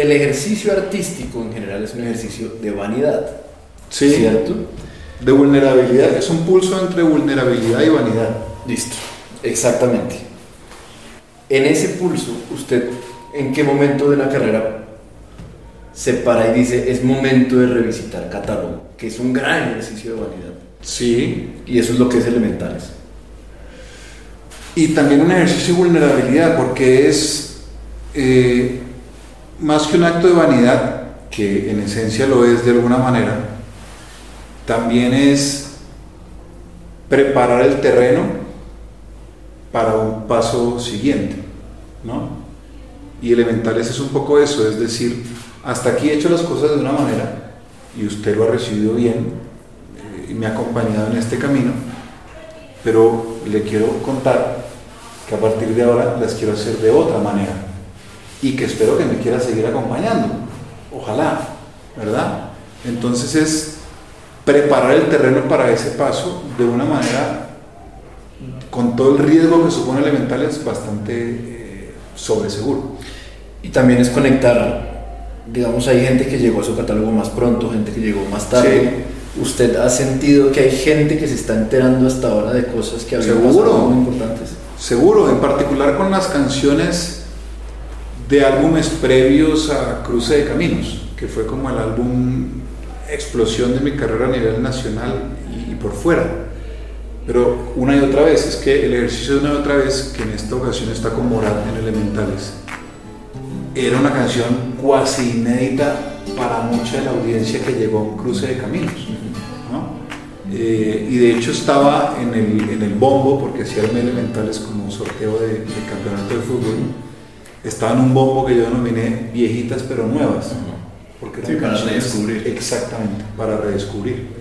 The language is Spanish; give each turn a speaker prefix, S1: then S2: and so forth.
S1: el ejercicio artístico en general es un ejercicio de vanidad,
S2: Sí.
S1: ¿cierto?
S2: De vulnerabilidad, es un pulso entre vulnerabilidad y vanidad.
S1: Listo, exactamente. En ese pulso, usted, ¿en qué momento de la carrera se para y dice, es momento de revisitar catálogo? Que es un gran ejercicio de vanidad.
S2: Sí.
S1: Y eso es lo que es elementales.
S2: Y también un ejercicio de vulnerabilidad, porque es eh, más que un acto de vanidad, que en esencia lo es de alguna manera, también es preparar el terreno para un paso siguiente, ¿no? Y elementales es un poco eso, es decir, hasta aquí he hecho las cosas de una manera y usted lo ha recibido bien eh, y me ha acompañado en este camino, pero le quiero contar que a partir de ahora las quiero hacer de otra manera y que espero que me quiera seguir acompañando. Ojalá, ¿verdad? Entonces es preparar el terreno para ese paso de una manera con todo el riesgo que supone elementales bastante eh, sobreseguro.
S1: Y también es conectar, digamos, hay gente que llegó a su catálogo más pronto, gente que llegó más tarde. ¿Usted ha sentido que hay gente que se está enterando hasta ahora de cosas que habían
S2: Seguro.
S1: pasado muy importantes?
S2: Seguro, en particular con las canciones de álbumes previos a Cruce de Caminos, que fue como el álbum explosión de mi carrera a nivel nacional y, por fuera. Pero una y otra vez, es que el ejercicio de una y otra vez, que en esta ocasión está con Morat en Elementales, era una canción cuasi inédita para mucha de la audiencia que llegó a un cruce de caminos. ¿no? Eh, y de hecho estaba en el, en el bombo, porque hacía el Elementales como un sorteo de campeonato de fútbol. Estaba en un bombo que yo denominé viejitas pero nuevas. Porque
S1: Sí, para redescubrir.
S2: Exactamente, para redescubrir.